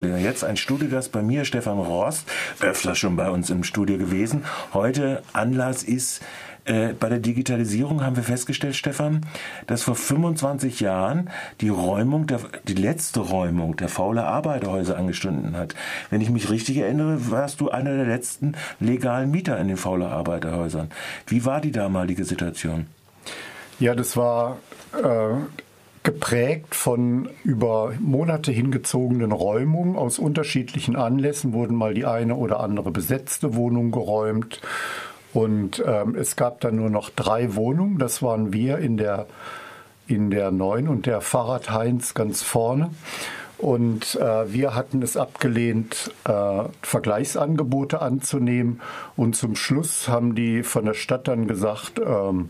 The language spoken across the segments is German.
Jetzt ein Studiogast bei mir, Stefan Rost, öfter schon bei uns im Studio gewesen. Heute Anlass ist, äh, bei der Digitalisierung haben wir festgestellt, Stefan, dass vor 25 Jahren die Räumung, der, die letzte Räumung der faule Arbeiterhäuser angestunden hat. Wenn ich mich richtig erinnere, warst du einer der letzten legalen Mieter in den faule Arbeiterhäusern. Wie war die damalige Situation? Ja, das war äh, geprägt von über Monate hingezogenen Räumungen. Aus unterschiedlichen Anlässen wurden mal die eine oder andere besetzte Wohnung geräumt. Und ähm, es gab dann nur noch drei Wohnungen. Das waren wir in der, in der neuen und der Fahrrad Heinz ganz vorne. Und äh, wir hatten es abgelehnt, äh, Vergleichsangebote anzunehmen. Und zum Schluss haben die von der Stadt dann gesagt, ähm,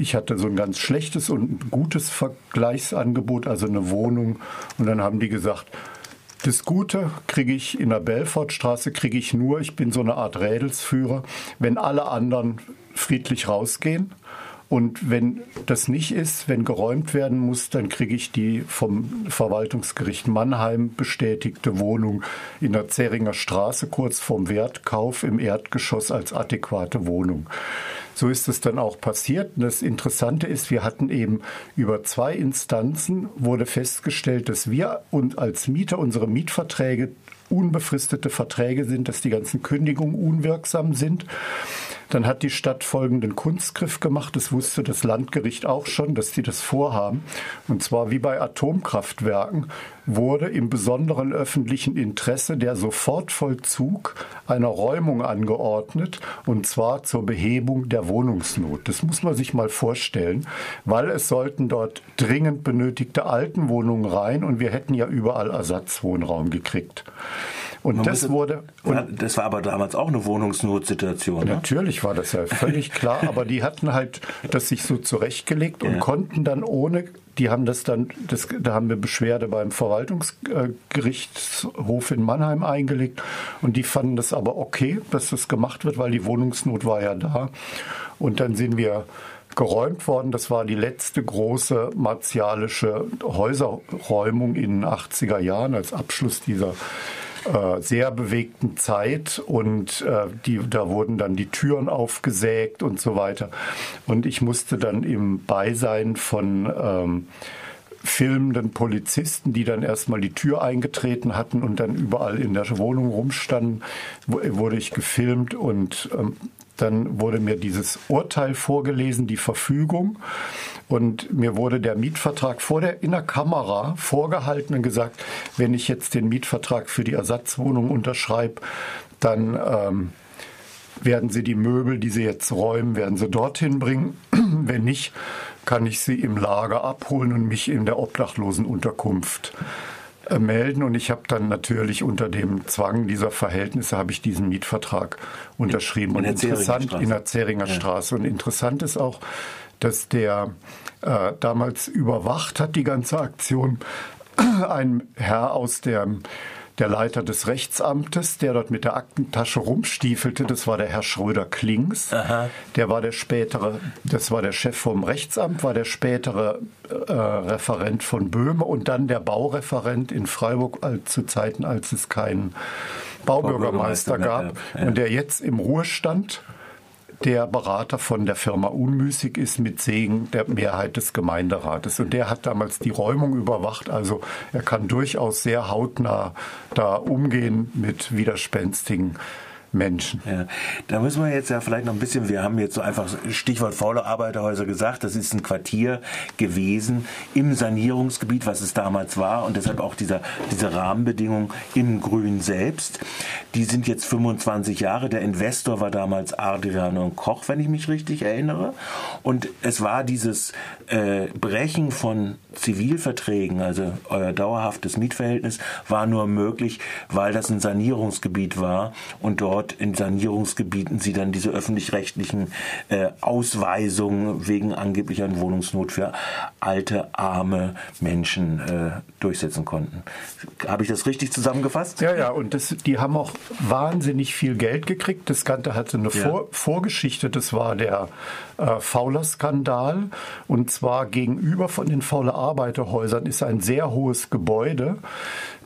ich hatte so ein ganz schlechtes und gutes Vergleichsangebot, also eine Wohnung. Und dann haben die gesagt, das Gute kriege ich in der Belfortstraße, kriege ich nur, ich bin so eine Art Rädelsführer, wenn alle anderen friedlich rausgehen. Und wenn das nicht ist, wenn geräumt werden muss, dann kriege ich die vom Verwaltungsgericht Mannheim bestätigte Wohnung in der Zeringer Straße kurz vorm Wertkauf im Erdgeschoss als adäquate Wohnung. So ist es dann auch passiert. Und das Interessante ist, wir hatten eben über zwei Instanzen wurde festgestellt, dass wir und als Mieter unsere Mietverträge unbefristete Verträge sind, dass die ganzen Kündigungen unwirksam sind. Dann hat die Stadt folgenden Kunstgriff gemacht. Das wusste das Landgericht auch schon, dass sie das vorhaben. Und zwar wie bei Atomkraftwerken wurde im besonderen öffentlichen Interesse der Sofortvollzug einer Räumung angeordnet, und zwar zur Behebung der Wohnungsnot. Das muss man sich mal vorstellen, weil es sollten dort dringend benötigte Altenwohnungen rein und wir hätten ja überall Ersatzwohnraum gekriegt. Und Man das wurde. Und das war aber damals auch eine Wohnungsnotsituation. Ne? Natürlich war das ja völlig klar, aber die hatten halt das sich so zurechtgelegt und ja. konnten dann ohne, die haben das dann, das, da haben wir Beschwerde beim Verwaltungsgerichtshof in Mannheim eingelegt und die fanden das aber okay, dass das gemacht wird, weil die Wohnungsnot war ja da. Und dann sind wir geräumt worden. Das war die letzte große martialische Häuserräumung in den 80er Jahren als Abschluss dieser äh, sehr bewegten Zeit und äh, die, da wurden dann die Türen aufgesägt und so weiter. Und ich musste dann im Beisein von ähm, filmenden Polizisten, die dann erstmal die Tür eingetreten hatten und dann überall in der Wohnung rumstanden, wurde ich gefilmt und ähm, dann wurde mir dieses Urteil vorgelesen, die Verfügung. Und mir wurde der Mietvertrag vor der, in der Kamera vorgehalten und gesagt, wenn ich jetzt den Mietvertrag für die Ersatzwohnung unterschreibe, dann ähm, werden Sie die Möbel, die Sie jetzt räumen, werden Sie dorthin bringen. wenn nicht, kann ich sie im Lager abholen und mich in der Obdachlosenunterkunft äh, melden. Und ich habe dann natürlich unter dem Zwang dieser Verhältnisse habe ich diesen Mietvertrag unterschrieben. In, in und interessant in der Zeringer ja. Straße. Und interessant ist auch, dass der äh, damals überwacht hat die ganze Aktion ein Herr aus der der Leiter des Rechtsamtes, der dort mit der Aktentasche rumstiefelte, das war der Herr Schröder-Klings. Der war der spätere, das war der Chef vom Rechtsamt, war der spätere äh, Referent von Böhme und dann der Baureferent in Freiburg als, zu Zeiten, als es keinen Baubürgermeister, Baubürgermeister gab. Ja. Und der jetzt im Ruhestand der Berater von der Firma Unmüßig ist mit Segen der Mehrheit des Gemeinderates. Und der hat damals die Räumung überwacht. Also er kann durchaus sehr hautnah da umgehen mit widerspenstigen Menschen. Ja, da müssen wir jetzt ja vielleicht noch ein bisschen, wir haben jetzt so einfach Stichwort faule Arbeiterhäuser gesagt, das ist ein Quartier gewesen im Sanierungsgebiet, was es damals war und deshalb auch dieser, diese Rahmenbedingungen im Grün selbst. Die sind jetzt 25 Jahre. Der Investor war damals Adrian Koch, wenn ich mich richtig erinnere. Und es war dieses äh, Brechen von Zivilverträgen, also euer dauerhaftes Mietverhältnis, war nur möglich, weil das ein Sanierungsgebiet war und dort dort in Sanierungsgebieten sie dann diese öffentlich-rechtlichen äh, Ausweisungen wegen angeblicher Wohnungsnot für alte, arme Menschen äh, durchsetzen konnten. Habe ich das richtig zusammengefasst? Ja, ja, und das, die haben auch wahnsinnig viel Geld gekriegt. Das Ganze hatte eine ja. Vor Vorgeschichte, das war der äh, Fauler-Skandal. Und zwar gegenüber von den Fauler Arbeiterhäusern ist ein sehr hohes Gebäude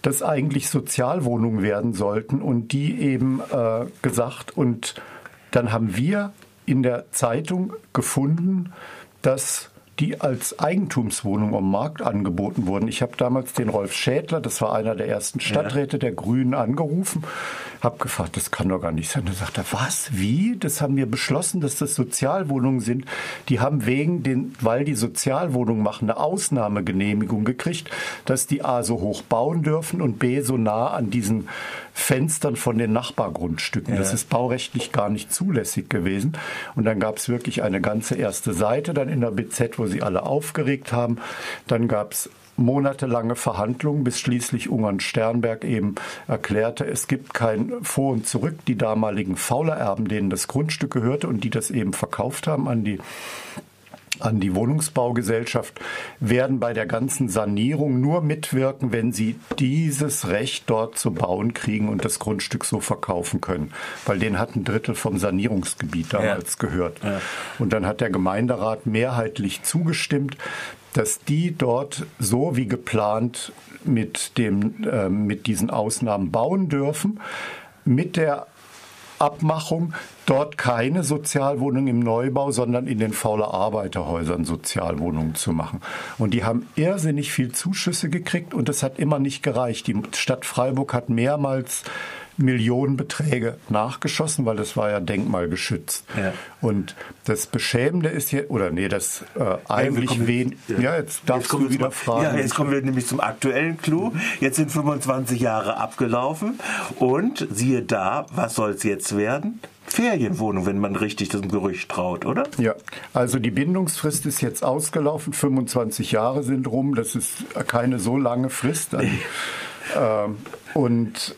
das eigentlich Sozialwohnungen werden sollten und die eben äh, gesagt und dann haben wir in der Zeitung gefunden, dass die als Eigentumswohnung am Markt angeboten wurden. Ich habe damals den Rolf Schädler, das war einer der ersten Stadträte der Grünen, angerufen, habe gefragt, das kann doch gar nicht sein. Da sagt er, was, wie? Das haben wir beschlossen, dass das Sozialwohnungen sind. Die haben wegen den, weil die Sozialwohnungen machen, eine Ausnahmegenehmigung gekriegt, dass die A so hoch bauen dürfen und B so nah an diesen Fenstern von den Nachbargrundstücken. Ja. Das ist baurechtlich gar nicht zulässig gewesen. Und dann gab es wirklich eine ganze erste Seite dann in der BZ, wo sie alle aufgeregt haben. Dann gab es monatelange Verhandlungen, bis schließlich Ungarn Sternberg eben erklärte, es gibt kein Vor und Zurück. Die damaligen Faulererben, denen das Grundstück gehörte und die das eben verkauft haben an die an die Wohnungsbaugesellschaft werden bei der ganzen Sanierung nur mitwirken, wenn sie dieses Recht dort zu bauen kriegen und das Grundstück so verkaufen können. Weil den hat ein Drittel vom Sanierungsgebiet damals ja. gehört. Ja. Und dann hat der Gemeinderat mehrheitlich zugestimmt, dass die dort so wie geplant mit, dem, äh, mit diesen Ausnahmen bauen dürfen, mit der Abmachung, dort keine Sozialwohnungen im Neubau, sondern in den fauler Arbeiterhäusern Sozialwohnungen zu machen. Und die haben irrsinnig viel Zuschüsse gekriegt und das hat immer nicht gereicht. Die Stadt Freiburg hat mehrmals Millionenbeträge nachgeschossen, weil das war ja denkmalgeschützt. Ja. Und das Beschämende ist hier, oder nee, das äh, eigentlich ja, wen. Ja. ja, jetzt darfst jetzt du wieder fragen. Ja, jetzt kommen wir nämlich zum aktuellen Clou. Jetzt sind 25 Jahre abgelaufen und siehe da, was soll es jetzt werden? Ferienwohnung, wenn man richtig diesem Gerücht traut, oder? Ja, also die Bindungsfrist ist jetzt ausgelaufen, 25 Jahre sind rum, das ist keine so lange Frist. Also, ähm, und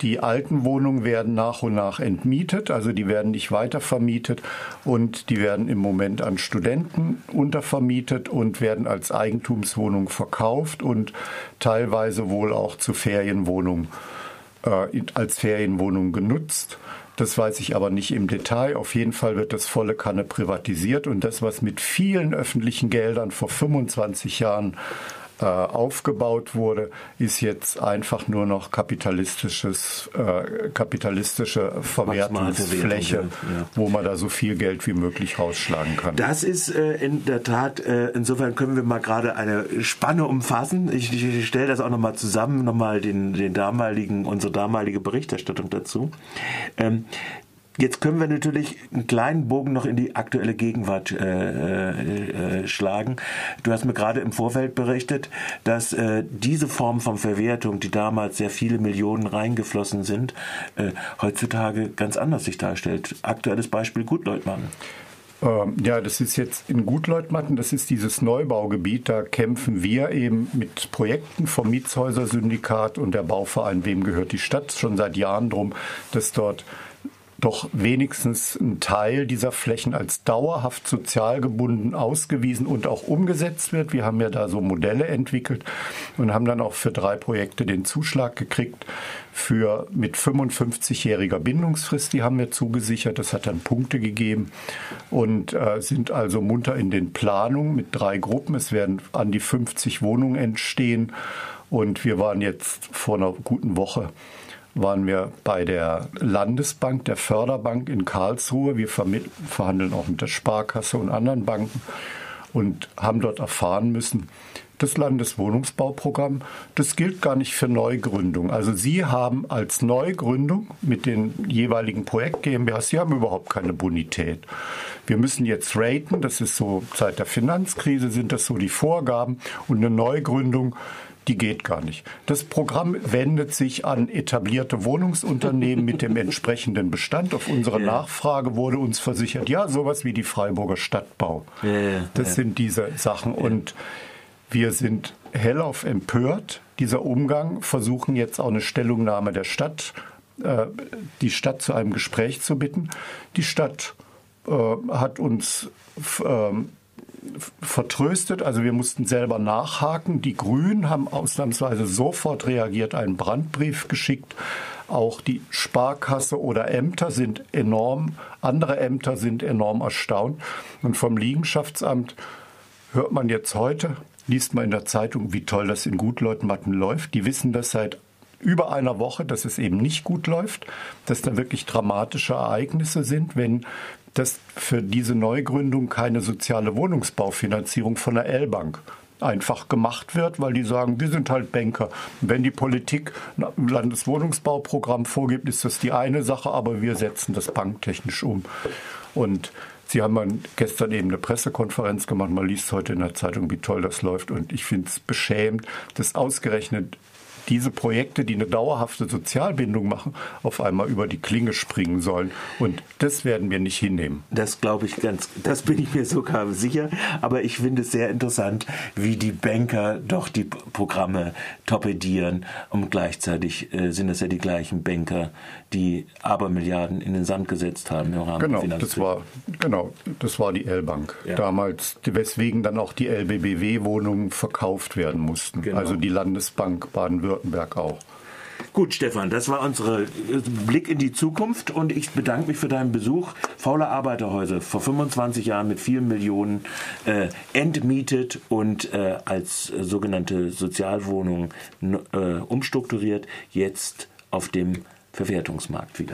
die alten Wohnungen werden nach und nach entmietet, also die werden nicht weiter vermietet und die werden im Moment an Studenten untervermietet und werden als Eigentumswohnung verkauft und teilweise wohl auch zu Ferienwohnungen äh, als Ferienwohnung genutzt. Das weiß ich aber nicht im Detail. Auf jeden Fall wird das volle Kanne privatisiert und das, was mit vielen öffentlichen Geldern vor 25 Jahren äh, aufgebaut wurde, ist jetzt einfach nur noch kapitalistisches, äh, kapitalistische Verwertungsfläche, ja. wo man da so viel Geld wie möglich rausschlagen kann. Das ist äh, in der Tat, äh, insofern können wir mal gerade eine Spanne umfassen. Ich, ich stelle das auch nochmal zusammen, nochmal den, den damaligen, unsere damalige Berichterstattung dazu. Ähm, Jetzt können wir natürlich einen kleinen Bogen noch in die aktuelle Gegenwart äh, äh, äh, schlagen. Du hast mir gerade im Vorfeld berichtet, dass äh, diese Form von Verwertung, die damals sehr viele Millionen reingeflossen sind, äh, heutzutage ganz anders sich darstellt. Aktuelles Beispiel Gutleutmann. Ähm, ja, das ist jetzt in Gutleutmatten, das ist dieses Neubaugebiet. Da kämpfen wir eben mit Projekten vom Mietshäuser-Syndikat und der Bauverein Wem gehört die Stadt schon seit Jahren drum, dass dort doch wenigstens ein Teil dieser Flächen als dauerhaft sozial gebunden ausgewiesen und auch umgesetzt wird. Wir haben ja da so Modelle entwickelt und haben dann auch für drei Projekte den Zuschlag gekriegt für mit 55-jähriger Bindungsfrist. Die haben wir zugesichert. Das hat dann Punkte gegeben und äh, sind also munter in den Planungen mit drei Gruppen. Es werden an die 50 Wohnungen entstehen und wir waren jetzt vor einer guten Woche waren wir bei der Landesbank, der Förderbank in Karlsruhe. Wir verhandeln auch mit der Sparkasse und anderen Banken und haben dort erfahren müssen, das Landeswohnungsbauprogramm, das gilt gar nicht für Neugründung. Also Sie haben als Neugründung mit den jeweiligen Projekt GmbHs, Sie haben überhaupt keine Bonität. Wir müssen jetzt raten, das ist so seit der Finanzkrise sind das so die Vorgaben und eine Neugründung die geht gar nicht. Das Programm wendet sich an etablierte Wohnungsunternehmen mit dem entsprechenden Bestand. Auf unsere ja. Nachfrage wurde uns versichert, ja, sowas wie die Freiburger Stadtbau. Ja, das sind diese Sachen. Und wir sind hellauf empört. Dieser Umgang versuchen jetzt auch eine Stellungnahme der Stadt, äh, die Stadt zu einem Gespräch zu bitten. Die Stadt äh, hat uns ähm, vertröstet. Also wir mussten selber nachhaken. Die Grünen haben ausnahmsweise sofort reagiert, einen Brandbrief geschickt. Auch die Sparkasse oder Ämter sind enorm, andere Ämter sind enorm erstaunt. Und vom Liegenschaftsamt hört man jetzt heute, liest man in der Zeitung, wie toll das in Gutleutmatten läuft. Die wissen das seit über einer Woche, dass es eben nicht gut läuft, dass da wirklich dramatische Ereignisse sind, wenn dass für diese Neugründung keine soziale Wohnungsbaufinanzierung von der L-Bank einfach gemacht wird, weil die sagen, wir sind halt Banker. Wenn die Politik ein Landeswohnungsbauprogramm vorgibt, ist das die eine Sache, aber wir setzen das banktechnisch um. Und Sie haben gestern eben eine Pressekonferenz gemacht. Man liest heute in der Zeitung, wie toll das läuft. Und ich finde es beschämend, dass ausgerechnet diese Projekte, die eine dauerhafte Sozialbindung machen, auf einmal über die Klinge springen sollen. Und das werden wir nicht hinnehmen. Das glaube ich ganz, das bin ich mir sogar sicher. Aber ich finde es sehr interessant, wie die Banker doch die Programme torpedieren. Und gleichzeitig äh, sind es ja die gleichen Banker, die Abermilliarden in den Sand gesetzt haben im Rahmen genau, das war Genau, das war die L-Bank ja. damals, weswegen dann auch die LBBW-Wohnungen verkauft werden mussten. Genau. Also die Landesbank Baden-Württemberg Baden-Württemberg auch. Gut, Stefan, das war unser äh, Blick in die Zukunft und ich bedanke mich für deinen Besuch. Faule Arbeiterhäuser, vor 25 Jahren mit vielen Millionen äh, entmietet und äh, als äh, sogenannte Sozialwohnung äh, umstrukturiert, jetzt auf dem Verwertungsmarkt wieder.